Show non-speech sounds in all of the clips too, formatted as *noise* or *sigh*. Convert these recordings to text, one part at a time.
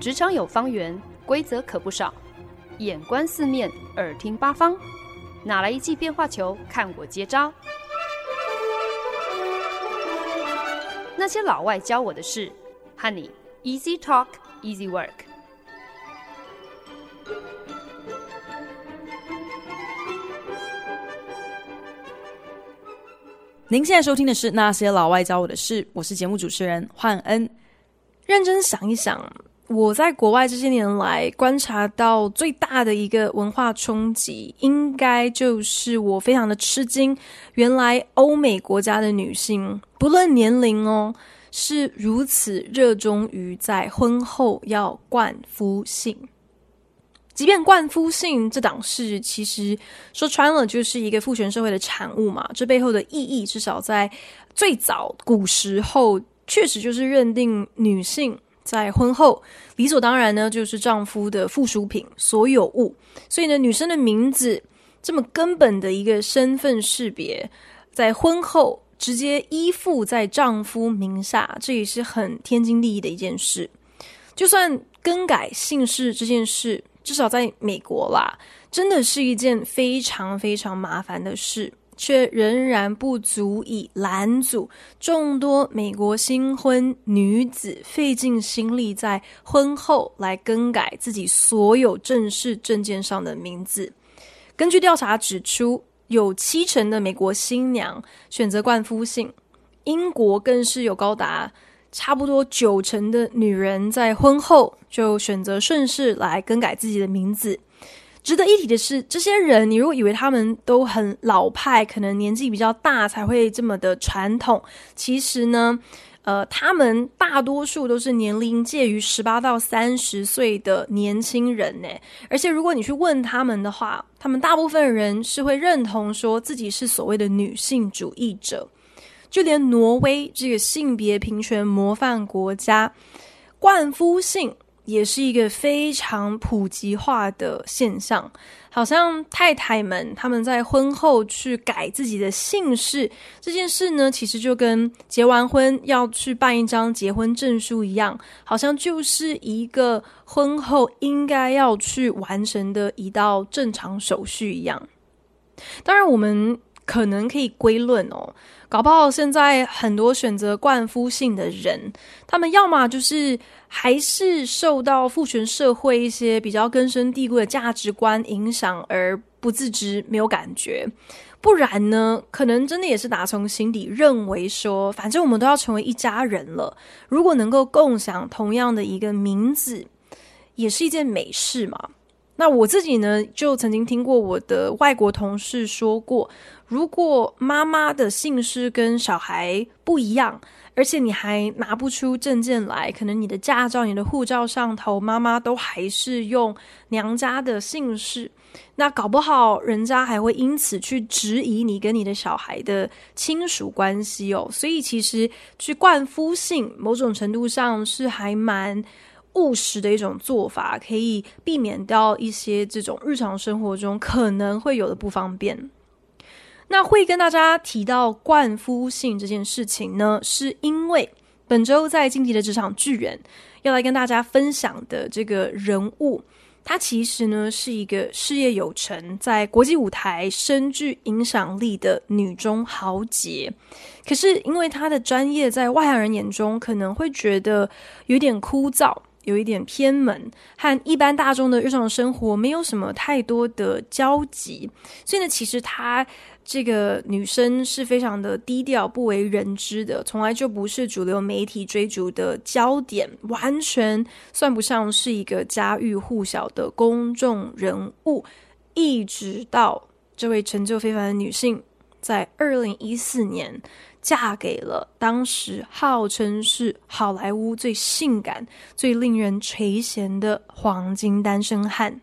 职场有方圆，规则可不少。眼观四面，耳听八方，哪来一记变化球？看我接招！那些老外教我的事，和你 Easy Talk Easy Work。您现在收听的是《那些老外教我的事》，我是节目主持人焕恩。认真想一想。我在国外这些年来观察到最大的一个文化冲击，应该就是我非常的吃惊，原来欧美国家的女性不论年龄哦，是如此热衷于在婚后要冠夫姓。即便冠夫姓这档事，其实说穿了就是一个父权社会的产物嘛，这背后的意义，至少在最早古时候，确实就是认定女性。在婚后，理所当然呢，就是丈夫的附属品、所有物。所以呢，女生的名字这么根本的一个身份识别，在婚后直接依附在丈夫名下，这也是很天经地义的一件事。就算更改姓氏这件事，至少在美国啦，真的是一件非常非常麻烦的事。却仍然不足以拦阻众多美国新婚女子费尽心力在婚后来更改自己所有正式证件上的名字。根据调查指出，有七成的美国新娘选择冠夫姓，英国更是有高达差不多九成的女人在婚后就选择顺势来更改自己的名字。值得一提的是，这些人，你如果以为他们都很老派，可能年纪比较大才会这么的传统，其实呢，呃，他们大多数都是年龄介于十八到三十岁的年轻人呢。而且，如果你去问他们的话，他们大部分人是会认同说自己是所谓的女性主义者。就连挪威这个性别平权模范国家，冠夫姓。也是一个非常普及化的现象，好像太太们他们在婚后去改自己的姓氏这件事呢，其实就跟结完婚要去办一张结婚证书一样，好像就是一个婚后应该要去完成的一道正常手续一样。当然，我们可能可以归论哦。搞不好现在很多选择冠夫姓的人，他们要么就是还是受到父权社会一些比较根深蒂固的价值观影响而不自知、没有感觉；不然呢，可能真的也是打从心底认为说，反正我们都要成为一家人了，如果能够共享同样的一个名字，也是一件美事嘛。那我自己呢，就曾经听过我的外国同事说过，如果妈妈的姓氏跟小孩不一样，而且你还拿不出证件来，可能你的驾照、你的护照上头妈妈都还是用娘家的姓氏，那搞不好人家还会因此去质疑你跟你的小孩的亲属关系哦。所以其实去冠夫姓，某种程度上是还蛮。务实的一种做法，可以避免掉一些这种日常生活中可能会有的不方便。那会跟大家提到冠夫性这件事情呢，是因为本周在晋级的职场巨人要来跟大家分享的这个人物，他其实呢是一个事业有成，在国际舞台深具影响力的女中豪杰。可是因为他的专业在外行人眼中可能会觉得有点枯燥。有一点偏门，和一般大众的日常生活没有什么太多的交集，所以呢，其实她这个女生是非常的低调、不为人知的，从来就不是主流媒体追逐的焦点，完全算不上是一个家喻户晓的公众人物。一直到这位成就非凡的女性，在二零一四年。嫁给了当时号称是好莱坞最性感、最令人垂涎的黄金单身汉。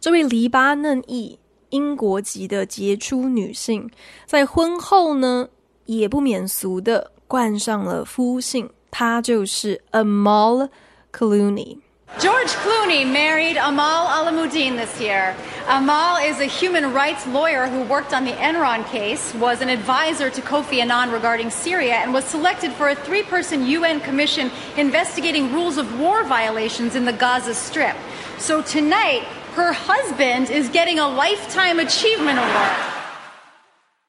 这位黎巴嫩裔英国籍的杰出女性，在婚后呢，也不免俗的冠上了夫姓，她就是 Amal Clooney。George Clooney married Amal Alamuddin this year. Amal is a human rights lawyer who worked on the Enron case, was an advisor to Kofi Annan regarding Syria, and was selected for a three person UN commission investigating rules of war violations in the Gaza Strip. So tonight, her husband is getting a Lifetime Achievement Award.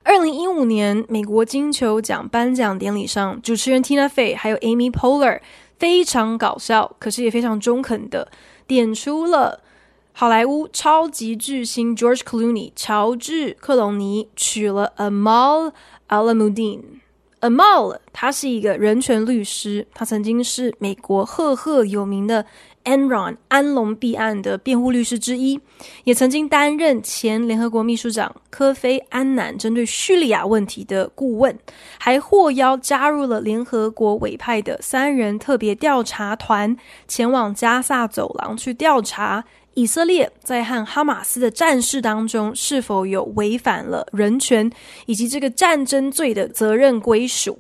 二零一五年美国金球奖颁奖典礼上，主持人 Tina Fey 还有 Amy Poehler 非常搞笑，可是也非常中肯的点出了好莱坞超级巨星 George Clooney 乔治·克隆尼娶了 Amal Alamudin。Amal 他是一个人权律师，他曾经是美国赫赫有名的。Enron 安龙弊案的辩护律师之一，也曾经担任前联合国秘书长科菲安南针对叙利亚问题的顾问，还获邀加入了联合国委派的三人特别调查团，前往加萨走廊去调查以色列在和哈马斯的战事当中是否有违反了人权以及这个战争罪的责任归属。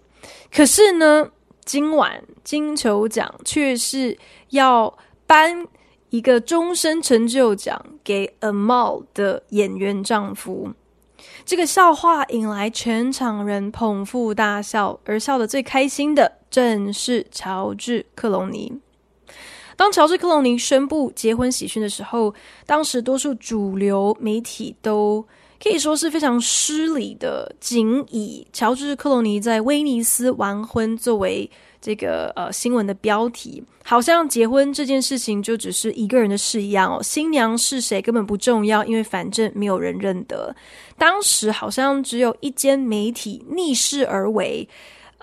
可是呢，今晚金球奖却是要。颁一个终身成就奖给 Amal 的演员丈夫，这个笑话引来全场人捧腹大笑，而笑得最开心的正是乔治·克隆尼。当乔治·克隆尼宣布结婚喜讯的时候，当时多数主流媒体都可以说是非常失礼的，仅以乔治·克隆尼在威尼斯完婚作为。这个呃新闻的标题，好像结婚这件事情就只是一个人的事一样哦。新娘是谁根本不重要，因为反正没有人认得。当时好像只有一间媒体逆势而为，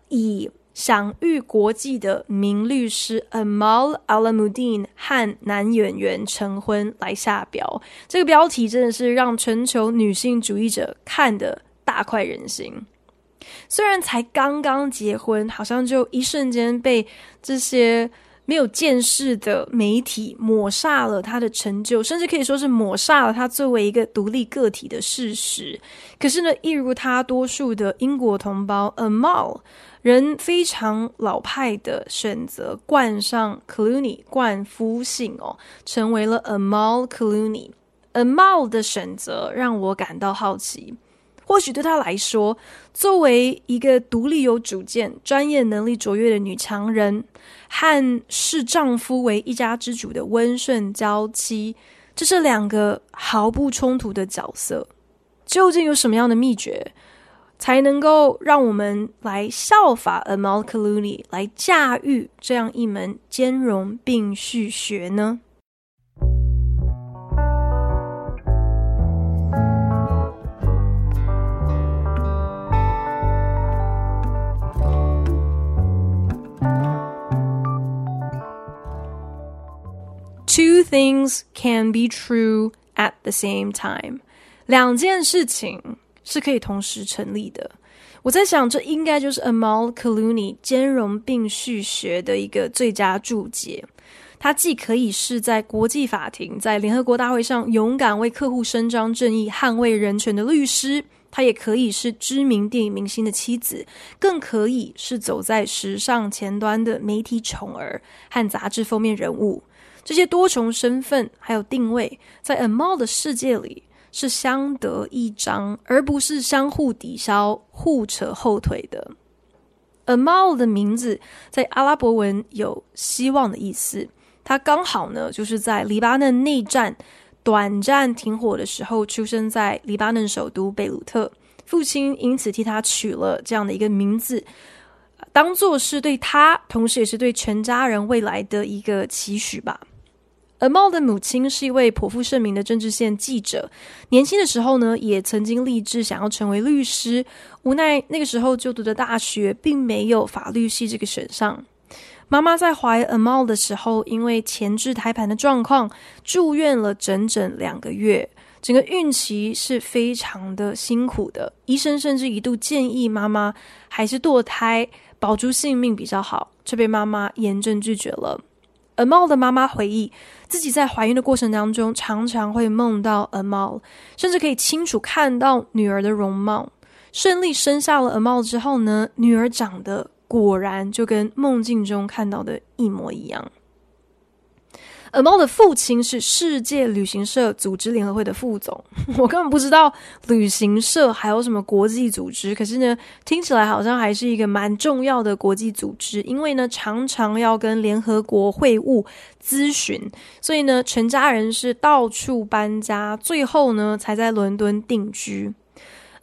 以享誉国际的名律师 Amal Alamuddin 和男演员成婚来下标。这个标题真的是让全球女性主义者看得大快人心。虽然才刚刚结婚，好像就一瞬间被这些没有见识的媒体抹煞了他的成就，甚至可以说是抹煞了他作为一个独立个体的事实。可是呢，一如他多数的英国同胞，Amal 人非常老派的选择冠上 Cluny 冠夫姓哦，成为了 Amal Cluny。Amal 的选择让我感到好奇。或许对她来说，作为一个独立有主见、专业能力卓越的女强人，和视丈夫为一家之主的温顺娇妻，这是两个毫不冲突的角色。究竟有什么样的秘诀，才能够让我们来效法 Amal Clooney 来驾驭这样一门兼容并蓄学呢？Two things can be true at the same time。两件事情是可以同时成立的。我在想，这应该就是 Amal Clooney 兼容并蓄学的一个最佳注解。他既可以是在国际法庭、在联合国大会上勇敢为客户伸张正义、捍卫人权的律师，他也可以是知名电影明星的妻子，更可以是走在时尚前端的媒体宠儿和杂志封面人物。这些多重身份还有定位，在 Amal 的世界里是相得益彰，而不是相互抵消、互扯后腿的。Amal 的名字在阿拉伯文有希望的意思，他刚好呢就是在黎巴嫩内战短暂停火的时候出生在黎巴嫩首都贝鲁特，父亲因此替他取了这样的一个名字。当做是对他，同时也是对全家人未来的一个期许吧。Amal 的母亲是一位颇负盛名的政治线记者，年轻的时候呢，也曾经立志想要成为律师，无奈那个时候就读的大学并没有法律系这个选项。妈妈在怀 Amal 的时候，因为前置胎盘的状况，住院了整整两个月，整个孕期是非常的辛苦的。医生甚至一度建议妈妈还是堕胎，保住性命比较好，却被妈妈严正拒绝了。阿茂的妈妈回忆，自己在怀孕的过程当中，常常会梦到阿茂甚至可以清楚看到女儿的容貌。顺利生下了阿茂之后呢，女儿长得果然就跟梦境中看到的一模一样。Am 的父亲是世界旅行社组织联合会的副总，*laughs* 我根本不知道旅行社还有什么国际组织，可是呢，听起来好像还是一个蛮重要的国际组织，因为呢，常常要跟联合国会晤咨询，所以呢，全家人是到处搬家，最后呢，才在伦敦定居。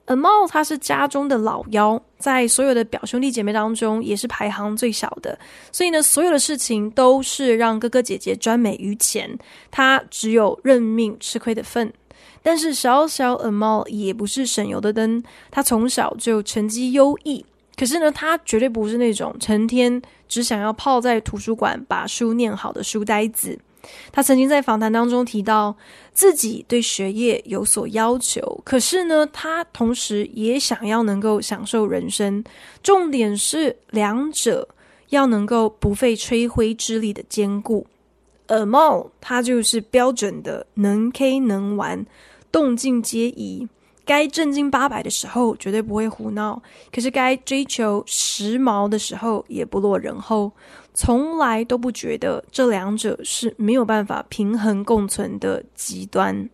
Amal 他是家中的老幺，在所有的表兄弟姐妹当中也是排行最小的，所以呢，所有的事情都是让哥哥姐姐专美于前，他只有认命吃亏的份。但是小小 Amal 也不是省油的灯，他从小就成绩优异，可是呢，他绝对不是那种成天只想要泡在图书馆把书念好的书呆子。他曾经在访谈当中提到，自己对学业有所要求，可是呢，他同时也想要能够享受人生。重点是两者要能够不费吹灰之力的兼顾。Amal 他就是标准的能 K 能玩，动静皆宜。该正经八百的时候绝对不会胡闹，可是该追求时髦的时候也不落人后。从来都不觉得这两者是没有办法平衡共存的极端。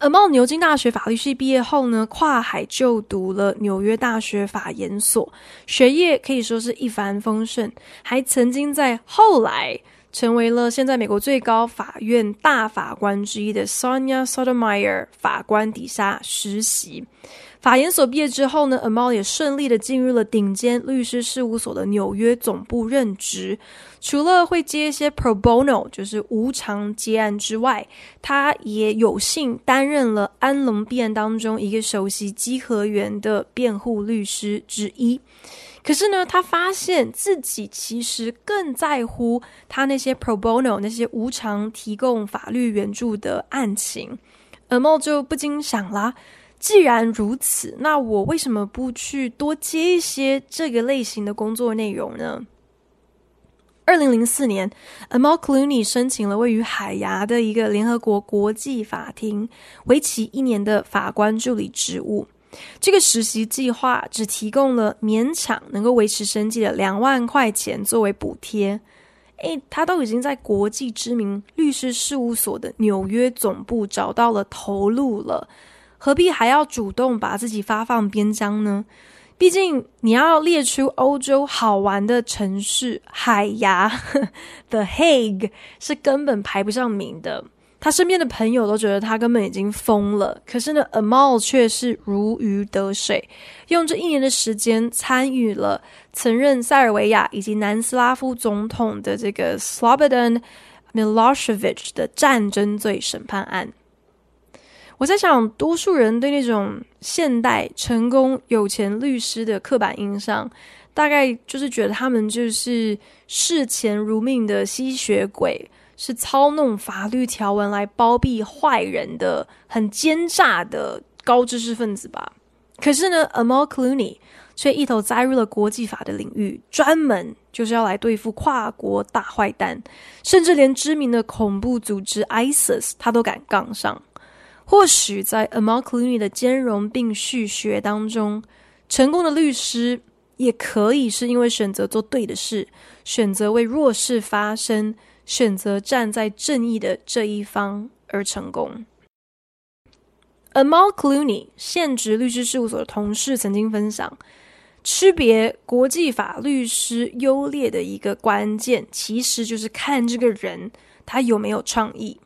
Amal 牛津大学法律系毕业后呢，跨海就读了纽约大学法研所，学业可以说是一帆风顺，还曾经在后来成为了现在美国最高法院大法官之一的 Sonia Sotomayor 法官底下实习。法研所毕业之后呢，Amal 也顺利的进入了顶尖律师事务所的纽约总部任职。除了会接一些 pro bono，就是无偿接案之外，他也有幸担任了安龙弊案当中一个首席稽核员的辩护律师之一。可是呢，他发现自己其实更在乎他那些 pro bono 那些无偿提供法律援助的案情，Amal 就不禁想啦。既然如此，那我为什么不去多接一些这个类型的工作内容呢？二零零四年，Amal Cluny 申请了位于海牙的一个联合国国际法庭为期一年的法官助理职务。这个实习计划只提供了勉强能够维持生计的两万块钱作为补贴。诶，他都已经在国际知名律师事务所的纽约总部找到了头路了。何必还要主动把自己发放边疆呢？毕竟你要列出欧洲好玩的城市，海牙 *laughs* 的 Hague 是根本排不上名的。他身边的朋友都觉得他根本已经疯了，可是呢，Amal 却是如鱼得水，用这一年的时间参与了曾任塞尔维亚以及南斯拉夫总统的这个 Slobodan Milosevic 的战争罪审判案。我在想，多数人对那种现代成功有钱律师的刻板印象，大概就是觉得他们就是视钱如命的吸血鬼，是操弄法律条文来包庇坏人的很奸诈的高知识分子吧。可是呢，Amal Clooney 却一头栽入了国际法的领域，专门就是要来对付跨国大坏蛋，甚至连知名的恐怖组织 ISIS 他都敢杠上。或许在 Amal Clooney 的兼容并蓄学当中，成功的律师也可以是因为选择做对的事，选择为弱势发声，选择站在正义的这一方而成功。Amal Clooney 现职律师事务所的同事曾经分享，区别国际法律师优劣的一个关键，其实就是看这个人他有没有创意。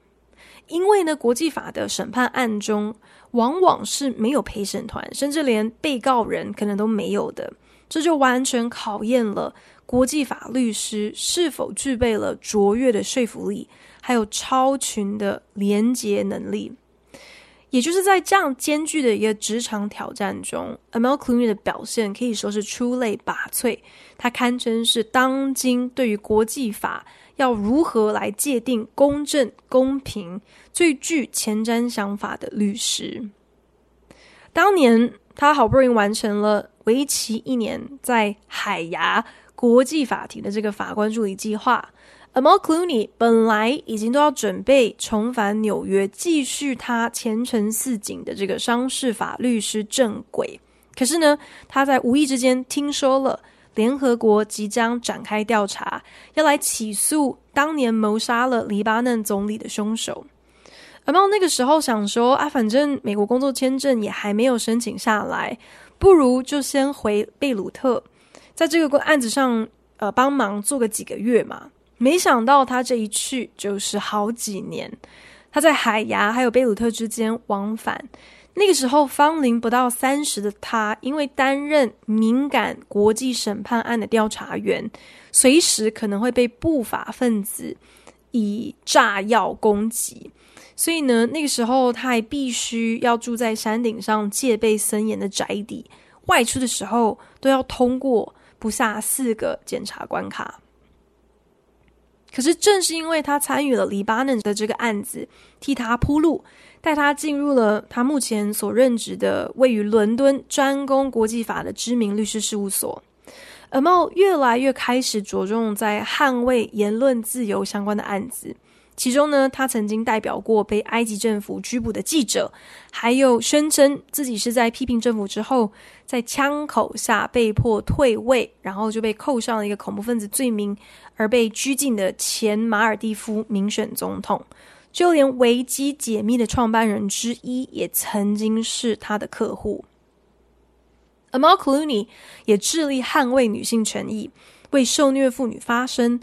因为呢，国际法的审判案中往往是没有陪审团，甚至连被告人可能都没有的，这就完全考验了国际法律师是否具备了卓越的说服力，还有超群的连结能力。也就是在这样艰巨的一个职场挑战中，Amal Clooney 的表现可以说是出类拔萃，他堪称是当今对于国际法。要如何来界定公正、公平，最具前瞻想法的律师？当年他好不容易完成了为期一年在海牙国际法庭的这个法官助理计划，Amal Clooney 本来已经都要准备重返纽约，继续他前程似锦的这个商事法律师正轨。可是呢，他在无意之间听说了。联合国即将展开调查，要来起诉当年谋杀了黎巴嫩总理的凶手。阿猫那个时候想说啊，反正美国工作签证也还没有申请下来，不如就先回贝鲁特，在这个案子上呃帮忙做个几个月嘛。没想到他这一去就是好几年，他在海牙还有贝鲁特之间往返。那个时候芳龄不到三十的他，因为担任敏感国际审判案的调查员，随时可能会被不法分子以炸药攻击。所以呢，那个时候他还必须要住在山顶上戒备森严的宅邸，外出的时候都要通过不下四个检查关卡。可是正是因为他参与了黎巴嫩的这个案子，替他铺路，带他进入了他目前所任职的位于伦敦专攻国际法的知名律师事务所。阿猫越来越开始着重在捍卫言论自由相关的案子。其中呢，他曾经代表过被埃及政府拘捕的记者，还有宣称自己是在批评政府之后，在枪口下被迫退位，然后就被扣上了一个恐怖分子罪名而被拘禁的前马尔地夫民选总统。就连维基解密的创办人之一，也曾经是他的客户。Amal Clooney 也致力捍卫女性权益，为受虐妇女发声。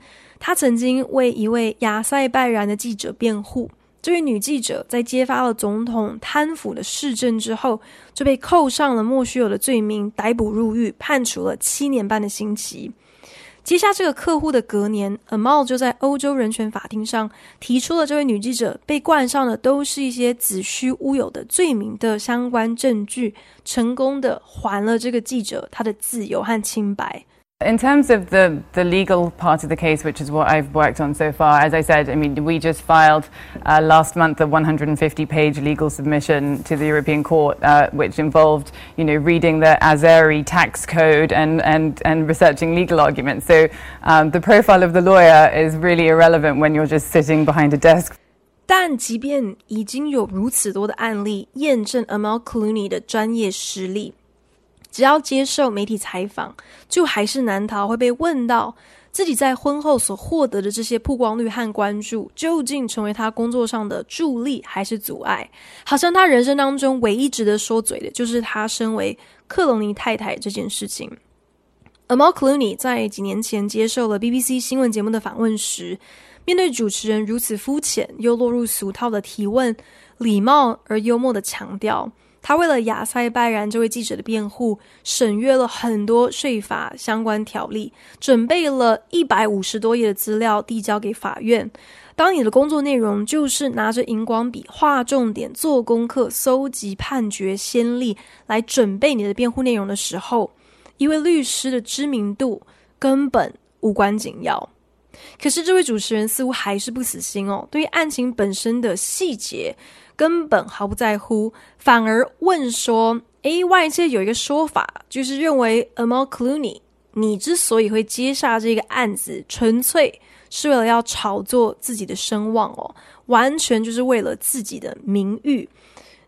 他曾经为一位亚塞拜然的记者辩护，这位女记者在揭发了总统贪腐的事政之后，就被扣上了莫须有的罪名，逮捕入狱，判处了七年半的刑期。接下这个客户的隔年，Amal 就在欧洲人权法庭上提出了这位女记者被冠上的都是一些子虚乌有的罪名的相关证据，成功的还了这个记者她的自由和清白。In terms of the, the legal part of the case, which is what I've worked on so far, as I said, I mean, we just filed uh, last month a 150-page legal submission to the European Court, uh, which involved, you know, reading the Azeri tax code and, and, and researching legal arguments. So um, the profile of the lawyer is really irrelevant when you're just sitting behind a desk. 但即便已经有如此多的案例验证 Amal Clooney 的专业实力。 只要接受媒体采访，就还是难逃会被问到自己在婚后所获得的这些曝光率和关注，究竟成为他工作上的助力还是阻碍？好像他人生当中唯一值得说嘴的，就是他身为克隆尼太太这件事情。Amal Clooney 在几年前接受了 BBC 新闻节目的访问时，面对主持人如此肤浅又落入俗套的提问，礼貌而幽默的强调。他为了亚塞拜然这位记者的辩护，审阅了很多税法相关条例，准备了一百五十多页的资料递交给法院。当你的工作内容就是拿着荧光笔画重点、做功课、搜集判决先例来准备你的辩护内容的时候，一位律师的知名度根本无关紧要。可是这位主持人似乎还是不死心哦，对于案情本身的细节。根本毫不在乎，反而问说：“诶，外界有一个说法，就是认为 Amal Clooney，你之所以会接下这个案子，纯粹是为了要炒作自己的声望哦，完全就是为了自己的名誉。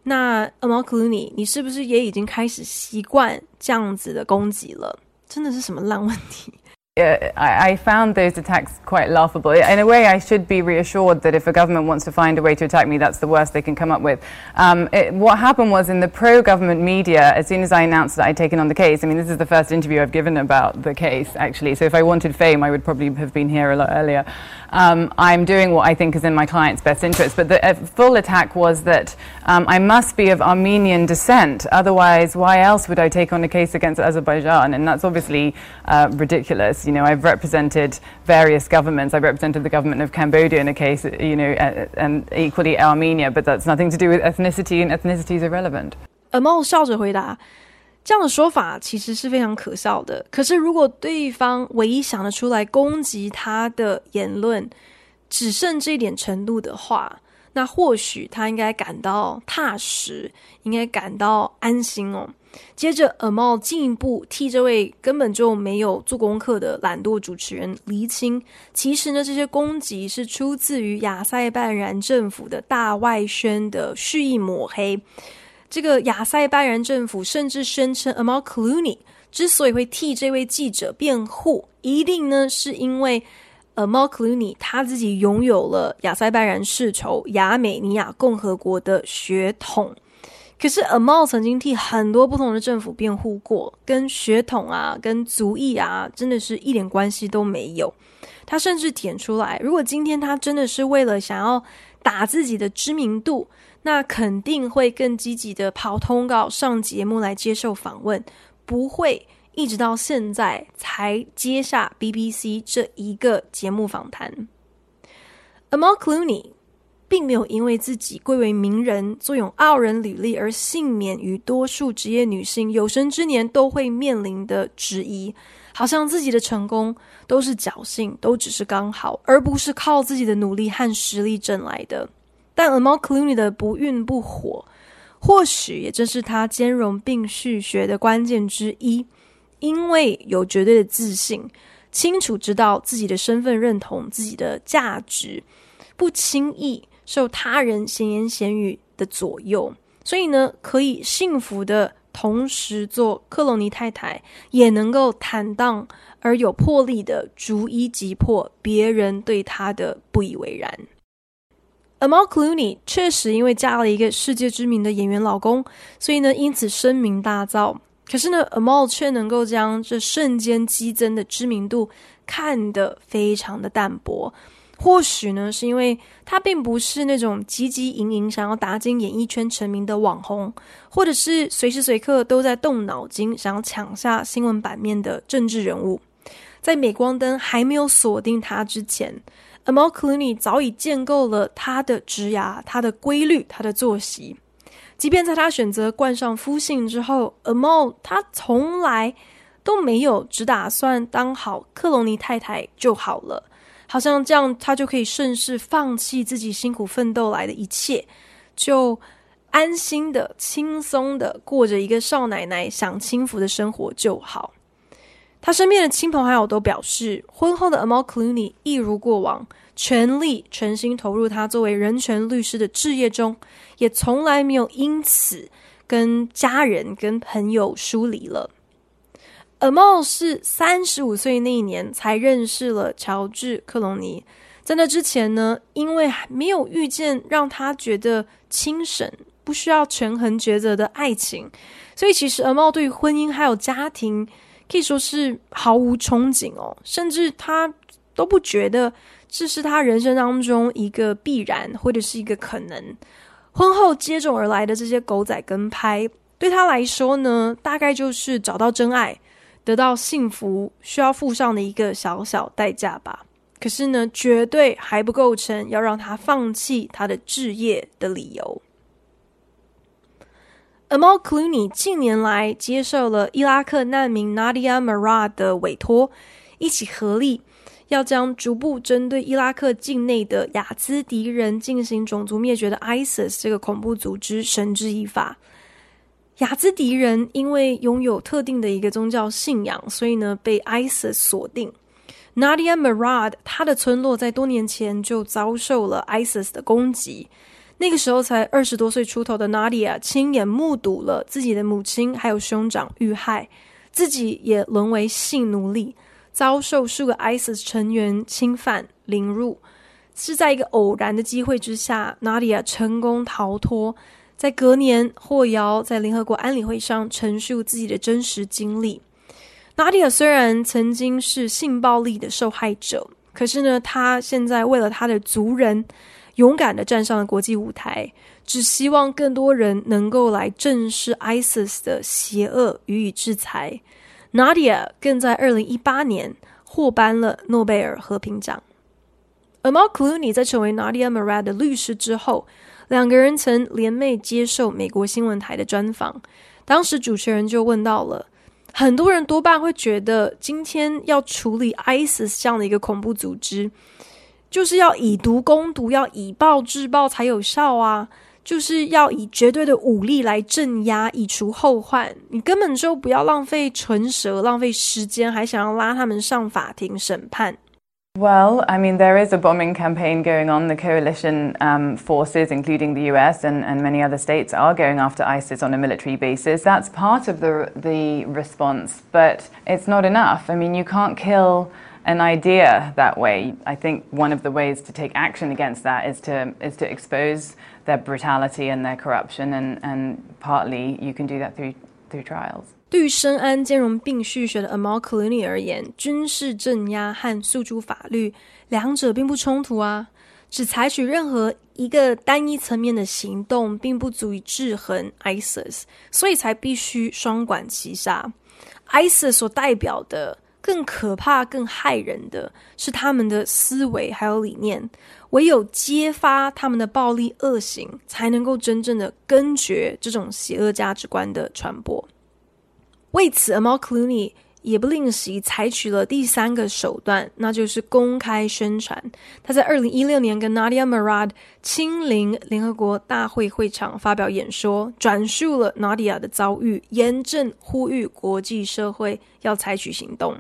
那 Amal Clooney，你是不是也已经开始习惯这样子的攻击了？真的是什么烂问题？” Uh, I, I found those attacks quite laughable. In a way, I should be reassured that if a government wants to find a way to attack me, that's the worst they can come up with. Um, it, what happened was in the pro-government media, as soon as I announced that I'd taken on the case, I mean, this is the first interview I've given about the case, actually. So if I wanted fame, I would probably have been here a lot earlier. Um, I'm doing what I think is in my client's best interest. But the uh, full attack was that um, I must be of Armenian descent. Otherwise, why else would I take on a case against Azerbaijan? And that's obviously uh, ridiculous. You know, I've represented various governments. I represented the government of Cambodia in a case, you know, uh, and equally Armenia, but that's nothing to do with ethnicity, and ethnicity is irrelevant. Amal 笑着回答：“这样的说法其实是非常可笑的。可是，如果对方唯一想得出来攻击他的言论只剩这一点程度的话， 那或许他应该感到踏实，应该感到安心哦。”接着，Amal 进一步替这位根本就没有做功课的懒惰主持人厘清，其实呢，这些攻击是出自于亚塞拜然政府的大外宣的蓄意抹黑。这个亚塞拜然政府甚至声称，Amal Clooney 之所以会替这位记者辩护，一定呢是因为。Amal Clooney 他自己拥有了亚塞拜然世仇亚美尼亚共和国的血统，可是 Amal 曾经替很多不同的政府辩护过，跟血统啊、跟族裔啊，真的是一点关系都没有。他甚至点出来，如果今天他真的是为了想要打自己的知名度，那肯定会更积极的跑通告、上节目来接受访问，不会。一直到现在才接下 BBC 这一个节目访谈。Amal Clooney 并没有因为自己贵为名人、坐拥傲人履历而幸免于多数职业女性有生之年都会面临的质疑，好像自己的成功都是侥幸，都只是刚好，而不是靠自己的努力和实力挣来的。但 Amal Clooney 的不孕不火，或许也正是他兼容并蓄学的关键之一。因为有绝对的自信，清楚知道自己的身份认同、自己的价值，不轻易受他人闲言闲语的左右，所以呢，可以幸福的同时做克隆尼太太，也能够坦荡而有魄力的逐一击破别人对她的不以为然。Amal Clooney 确实因为嫁了一个世界知名的演员老公，所以呢，因此声名大噪。可是呢，Amal 却能够将这瞬间激增的知名度看得非常的淡薄。或许呢，是因为他并不是那种汲汲营营想要打进演艺圈成名的网红，或者是随时随刻都在动脑筋想要抢下新闻版面的政治人物。在镁光灯还没有锁定他之前，Amal Clooney 早已建构了他的职涯、他的规律、他的作息。即便在他选择冠上夫姓之后 a 梦他从来都没有只打算当好克隆尼太太就好了，好像这样他就可以顺势放弃自己辛苦奋斗来的一切，就安心的、轻松的过着一个少奶奶享清福的生活就好。他身边的亲朋好友都表示，婚后的 Amal Clooney 一如过往。全力全心投入他作为人权律师的志业中，也从来没有因此跟家人、跟朋友疏离了。Amal 是三十五岁那一年才认识了乔治·克隆尼，在那之前呢，因为还没有遇见让他觉得轻省、不需要权衡抉择的爱情，所以其实 Amal 对婚姻还有家庭可以说是毫无憧憬哦，甚至他都不觉得。这是他人生当中一个必然，或者是一个可能。婚后接踵而来的这些狗仔跟拍，对他来说呢，大概就是找到真爱、得到幸福需要付上的一个小小代价吧。可是呢，绝对还不构成要让他放弃他的置业的理由。Amal Clooney 近年来接受了伊拉克难民 Nadia Murad 的委托，一起合力。要将逐步针对伊拉克境内的雅兹迪人进行种族灭绝的 ISIS 这个恐怖组织绳之以法。雅兹迪人因为拥有特定的一个宗教信仰，所以呢被 ISIS 锁定。Nadia Murad 他的村落在多年前就遭受了 ISIS 的攻击，那个时候才二十多岁出头的 Nadia 亲眼目睹了自己的母亲还有兄长遇害，自己也沦为性奴隶。遭受数个 ISIS 成员侵犯凌辱，是在一个偶然的机会之下，Nadia 成功逃脱。在隔年，霍瑶在联合国安理会上陈述自己的真实经历。Nadia 虽然曾经是性暴力的受害者，可是呢，她现在为了她的族人，勇敢地站上了国际舞台，只希望更多人能够来正视 ISIS 的邪恶，予以制裁。Nadia 更在二零一八年获颁了诺贝尔和平奖。Amal Clooney 在成为 Nadia Murad 的律师之后，两个人曾联袂接受美国新闻台的专访。当时主持人就问到了：很多人多半会觉得，今天要处理 ISIS 这样的一个恐怖组织，就是要以毒攻毒，要以暴制暴才有效啊。就是要以绝对的武力来镇压，以除后患。你根本就不要浪费唇舌，浪费时间，还想要拉他们上法庭审判。Well, I mean, there is a bombing campaign going on. The coalition um, forces, including the US and, and many other states, are going after ISIS on a military basis. That's part of the, the response, but it's not enough. I mean, you can't kill an idea that way. I think one of the ways to take action against that is to, is to expose their brutality and their corruption, and, and partly you can do that through, through trials. 对于深谙兼容并蓄学的 Amal Clooney 而言，军事镇压和诉诸法律两者并不冲突啊。只采取任何一个单一层面的行动，并不足以制衡 ISIS，所以才必须双管齐下。ISIS 所代表的 更可怕、更害人的是他们的思维还有理念。唯有揭发他们的暴力恶行，才能够真正的根绝这种邪恶价值观的传播。为此，Amal Clooney 也不吝惜，采取了第三个手段，那就是公开宣传。他在二零一六年跟 Nadia Murad 亲临联合国大会会场发表演说，转述了 Nadia 的遭遇，严正呼吁国际社会要采取行动。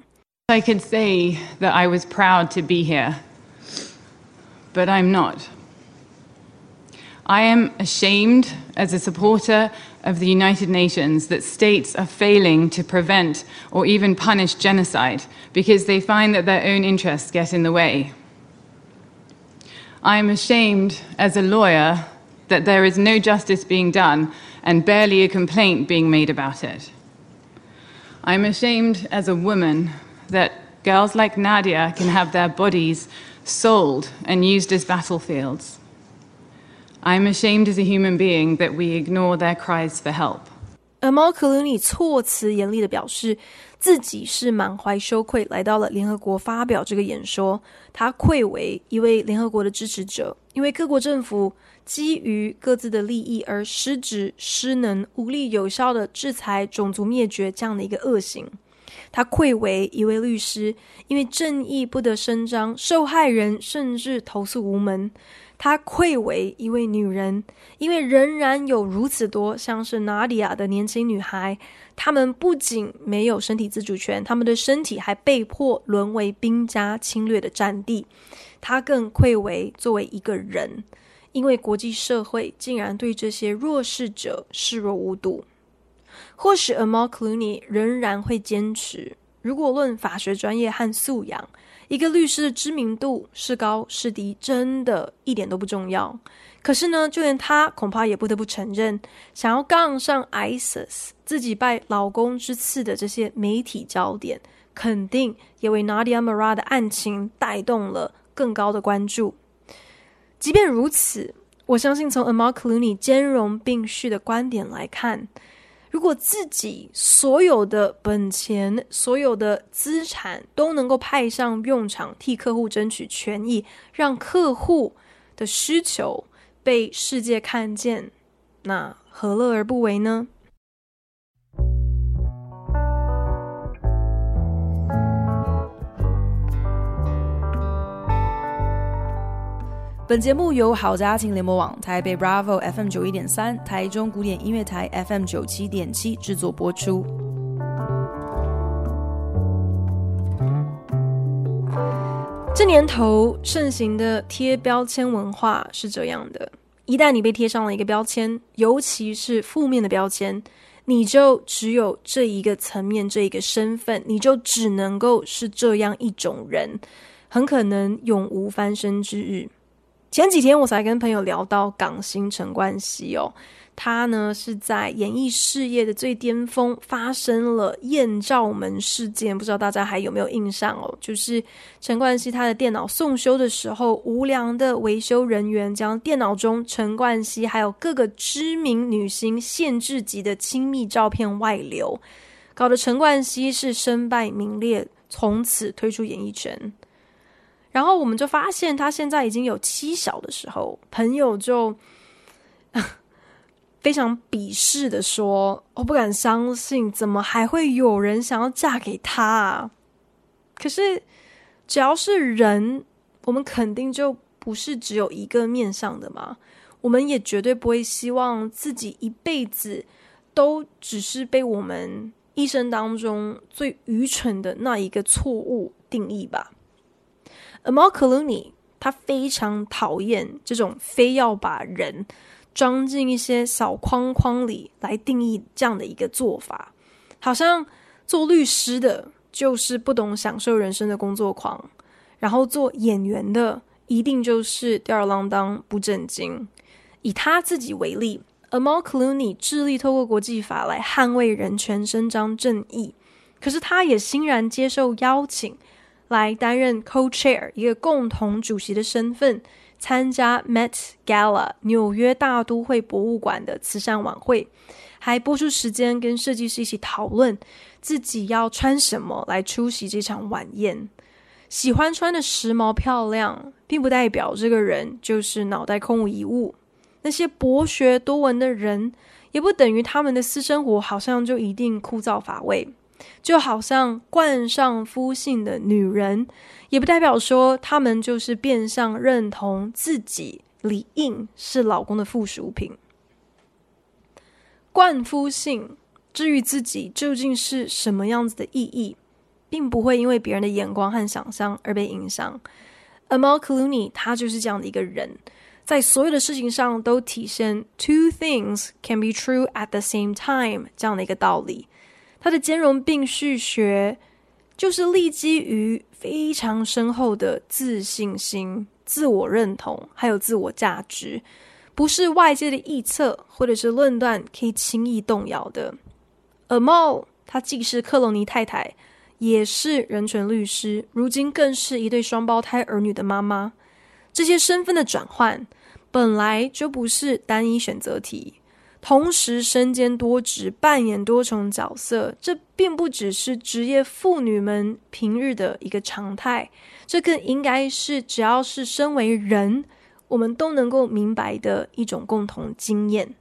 I could say that I was proud to be here, but I'm not. I am ashamed as a supporter of the United Nations that states are failing to prevent or even punish genocide because they find that their own interests get in the way. I am ashamed as a lawyer that there is no justice being done and barely a complaint being made about it. I'm ashamed as a woman that girls like Nadia can have their bodies sold and used as battlefields. I'm ashamed as a human being that we ignore their cries for help. Amal Clooney 措辞严厉地表示，自己是满怀羞愧来到了联合国发表这个演说。他愧为一位联合国的支持者，因为各国政府基于各自的利益而失职、失能、无力有效地制裁种族灭绝这样的一个恶行。他愧为一位律师，因为正义不得伸张，受害人甚至投诉无门。她愧为一位女人，因为仍然有如此多像是纳迪亚的年轻女孩，她们不仅没有身体自主权，她们的身体还被迫沦为兵家侵略的战地。她更愧为作为一个人，因为国际社会竟然对这些弱势者视若无睹。或许 Amal Clooney 仍然会坚持，如果论法学专业和素养。一个律师的知名度是高是低，真的一点都不重要。可是呢，就连他恐怕也不得不承认，想要杠上 ISIS，自己拜老公之赐的这些媒体焦点，肯定也为 Nadia Murad 的案情带动了更高的关注。即便如此，我相信从 Amal Clooney 兼容并蓄的观点来看。如果自己所有的本钱、所有的资产都能够派上用场，替客户争取权益，让客户的需求被世界看见，那何乐而不为呢？本节目由好家庭联盟网、台北 Bravo FM 九一点三、台中古典音乐台 FM 九七点七制作播出。这年头盛行的贴标签文化是这样的：一旦你被贴上了一个标签，尤其是负面的标签，你就只有这一个层面、这一个身份，你就只能够是这样一种人，很可能永无翻身之日。前几天我才跟朋友聊到港星陈冠希哦，他呢是在演艺事业的最巅峰发生了艳照门事件，不知道大家还有没有印象哦？就是陈冠希他的电脑送修的时候，无良的维修人员将电脑中陈冠希还有各个知名女星限制级的亲密照片外流，搞得陈冠希是身败名裂，从此退出演艺圈。然后我们就发现他现在已经有妻小的时候，朋友就非常鄙视的说：“我不敢相信，怎么还会有人想要嫁给他啊？”可是只要是人，我们肯定就不是只有一个面向的嘛。我们也绝对不会希望自己一辈子都只是被我们一生当中最愚蠢的那一个错误定义吧。Amal Clooney 他非常讨厌这种非要把人装进一些小框框里来定义这样的一个做法，好像做律师的就是不懂享受人生的工作狂，然后做演员的一定就是吊儿郎当不正经。以他自己为例，Amal Clooney 致力透过国际法来捍卫人权、伸张正义。可是他也欣然接受邀请，来担任 co-chair 一个共同主席的身份，参加 Met Gala 纽约大都会博物馆的慈善晚会，还拨出时间跟设计师一起讨论自己要穿什么来出席这场晚宴。喜欢穿的时髦漂亮，并不代表这个人就是脑袋空无一物。那些博学多闻的人，也不等于他们的私生活好像就一定枯燥乏味。就好像冠上夫姓的女人，也不代表说他们就是变相认同自己理应是老公的附属品。冠夫姓，至于自己究竟是什么样子的意义，并不会因为别人的眼光和想象而被影响。Amal Clooney 他就是这样的一个人，在所有的事情上都体现 “two things can be true at the same time” 这样的一个道理。他的兼容并蓄学，就是立基于非常深厚的自信心、自我认同，还有自我价值，不是外界的臆测或者是论断可以轻易动摇的。Amal，她既是克隆尼太太，也是人权律师，如今更是一对双胞胎儿女的妈妈。这些身份的转换，本来就不是单一选择题。同时身兼多职，扮演多重角色，这并不只是职业妇女们平日的一个常态，这更应该是只要是身为人，我们都能够明白的一种共同经验。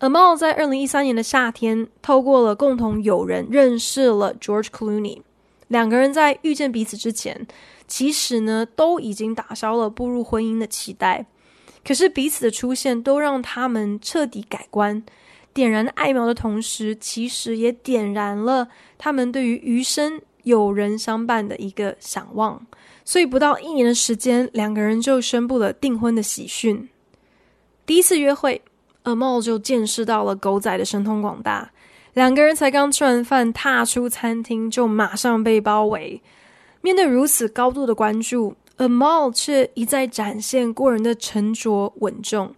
Amal 在二零一三年的夏天，透过了共同友人认识了 George Clooney，两个人在遇见彼此之前，其实呢都已经打消了步入婚姻的期待。可是彼此的出现都让他们彻底改观，点燃爱苗的同时，其实也点燃了他们对于余生有人相伴的一个想望。所以不到一年的时间，两个人就宣布了订婚的喜讯。第一次约会，Amal 就见识到了狗仔的神通广大。两个人才刚吃完饭，踏出餐厅就马上被包围。面对如此高度的关注，Amal 却一再展现过人的沉着稳重，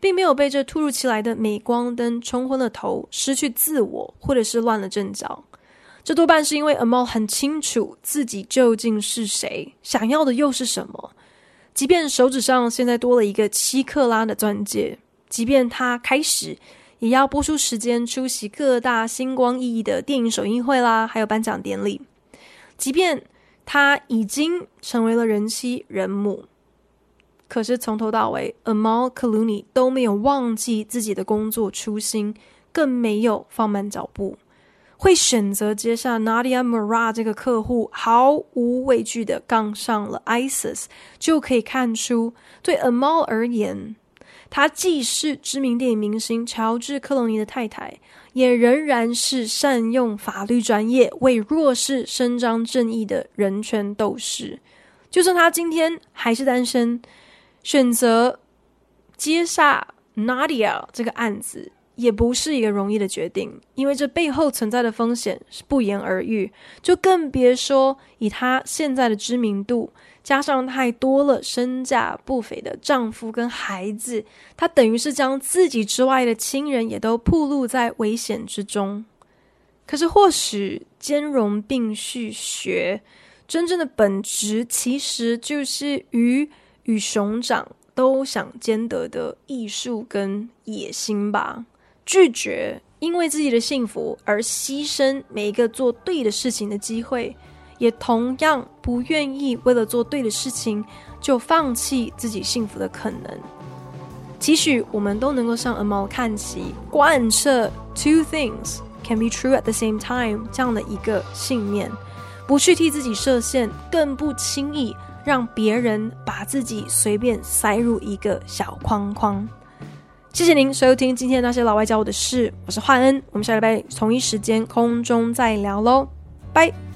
并没有被这突如其来的镁光灯冲昏了头，失去自我，或者是乱了阵脚。这多半是因为 Amal 很清楚自己究竟是谁，想要的又是什么。即便手指上现在多了一个七克拉的钻戒，即便他开始也要拨出时间出席各大星光熠熠的电影首映会啦，还有颁奖典礼，即便。他已经成为了人妻人母，可是从头到尾，Amal Clooney 都没有忘记自己的工作初心，更没有放慢脚步，会选择接下 Nadia Murad 这个客户，毫无畏惧的杠上了 ISIS，就可以看出，对 Amal 而言，她既是知名电影明星乔治·克隆尼的太太。也仍然是善用法律专业为弱势伸张正义的人权斗士。就算他今天还是单身，选择接下 Nadia 这个案子，也不是一个容易的决定，因为这背后存在的风险是不言而喻。就更别说以他现在的知名度。加上太多了身价不菲的丈夫跟孩子，她等于是将自己之外的亲人也都暴露在危险之中。可是，或许兼容并蓄学，真正的本质其实就是鱼与熊掌都想兼得的艺术跟野心吧。拒绝因为自己的幸福而牺牲每一个做对的事情的机会。也同样不愿意为了做对的事情就放弃自己幸福的可能。期许我们都能够向 Amal 看齐，贯彻 “two things can be true at the same time” 这样的一个信念，不去替自己设限，更不轻易让别人把自己随便塞入一个小框框。谢谢您收听今天那些老外教我的事，我是焕恩，我们下礼拜同一时间空中再聊喽，拜。